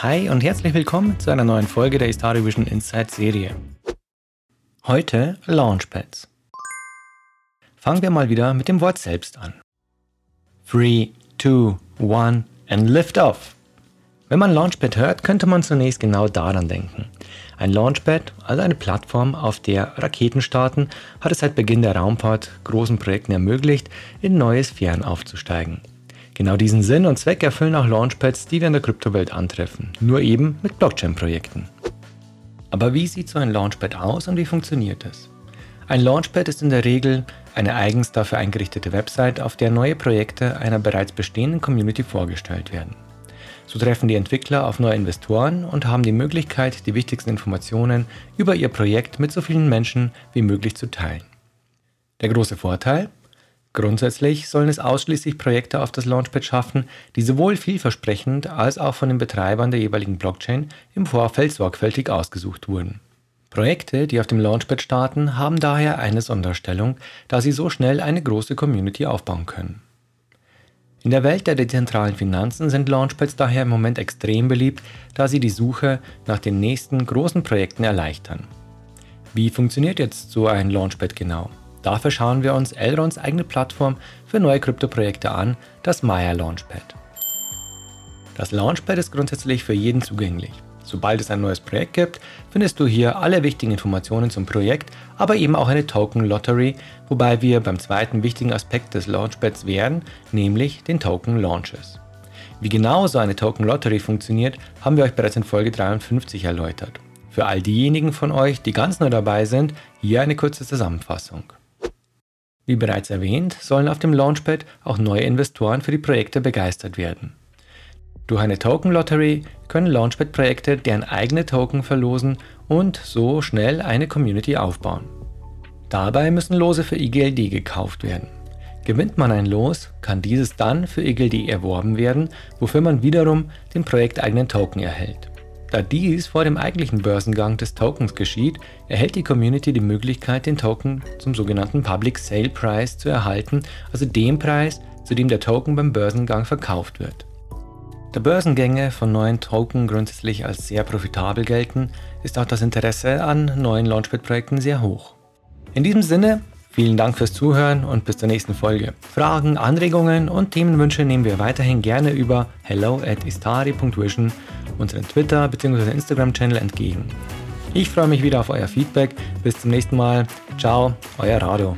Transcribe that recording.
Hi und herzlich willkommen zu einer neuen Folge der Istari Vision Insight Serie. Heute Launchpads. Fangen wir mal wieder mit dem Wort selbst an. 3, 2, 1 and lift off. Wenn man Launchpad hört, könnte man zunächst genau daran denken. Ein Launchpad, also eine Plattform, auf der Raketen starten, hat es seit Beginn der Raumfahrt großen Projekten ermöglicht, in neue Sphären aufzusteigen. Genau diesen Sinn und Zweck erfüllen auch Launchpads, die wir in der Kryptowelt antreffen, nur eben mit Blockchain-Projekten. Aber wie sieht so ein Launchpad aus und wie funktioniert es? Ein Launchpad ist in der Regel eine eigens dafür eingerichtete Website, auf der neue Projekte einer bereits bestehenden Community vorgestellt werden. So treffen die Entwickler auf neue Investoren und haben die Möglichkeit, die wichtigsten Informationen über ihr Projekt mit so vielen Menschen wie möglich zu teilen. Der große Vorteil? Grundsätzlich sollen es ausschließlich Projekte auf das Launchpad schaffen, die sowohl vielversprechend als auch von den Betreibern der jeweiligen Blockchain im Vorfeld sorgfältig ausgesucht wurden. Projekte, die auf dem Launchpad starten, haben daher eine Sonderstellung, da sie so schnell eine große Community aufbauen können. In der Welt der dezentralen Finanzen sind Launchpads daher im Moment extrem beliebt, da sie die Suche nach den nächsten großen Projekten erleichtern. Wie funktioniert jetzt so ein Launchpad genau? Dafür schauen wir uns Elrons eigene Plattform für neue Kryptoprojekte an, das Maya Launchpad. Das Launchpad ist grundsätzlich für jeden zugänglich. Sobald es ein neues Projekt gibt, findest du hier alle wichtigen Informationen zum Projekt, aber eben auch eine Token Lottery, wobei wir beim zweiten wichtigen Aspekt des Launchpads wären, nämlich den Token Launches. Wie genau so eine Token Lottery funktioniert, haben wir euch bereits in Folge 53 erläutert. Für all diejenigen von euch, die ganz neu dabei sind, hier eine kurze Zusammenfassung. Wie bereits erwähnt, sollen auf dem Launchpad auch neue Investoren für die Projekte begeistert werden. Durch eine Token Lottery können Launchpad-Projekte deren eigene Token verlosen und so schnell eine Community aufbauen. Dabei müssen Lose für IGLD gekauft werden. Gewinnt man ein Los, kann dieses dann für IGLD erworben werden, wofür man wiederum den projekteigenen Token erhält. Da dies vor dem eigentlichen Börsengang des Tokens geschieht, erhält die Community die Möglichkeit, den Token zum sogenannten Public Sale Price zu erhalten, also dem Preis, zu dem der Token beim Börsengang verkauft wird. Da Börsengänge von neuen Token grundsätzlich als sehr profitabel gelten, ist auch das Interesse an neuen Launchpad-Projekten sehr hoch. In diesem Sinne, vielen Dank fürs Zuhören und bis zur nächsten Folge. Fragen, Anregungen und Themenwünsche nehmen wir weiterhin gerne über hello at istari.vision unseren Twitter- bzw. Instagram-Channel entgegen. Ich freue mich wieder auf euer Feedback. Bis zum nächsten Mal. Ciao, euer Rado.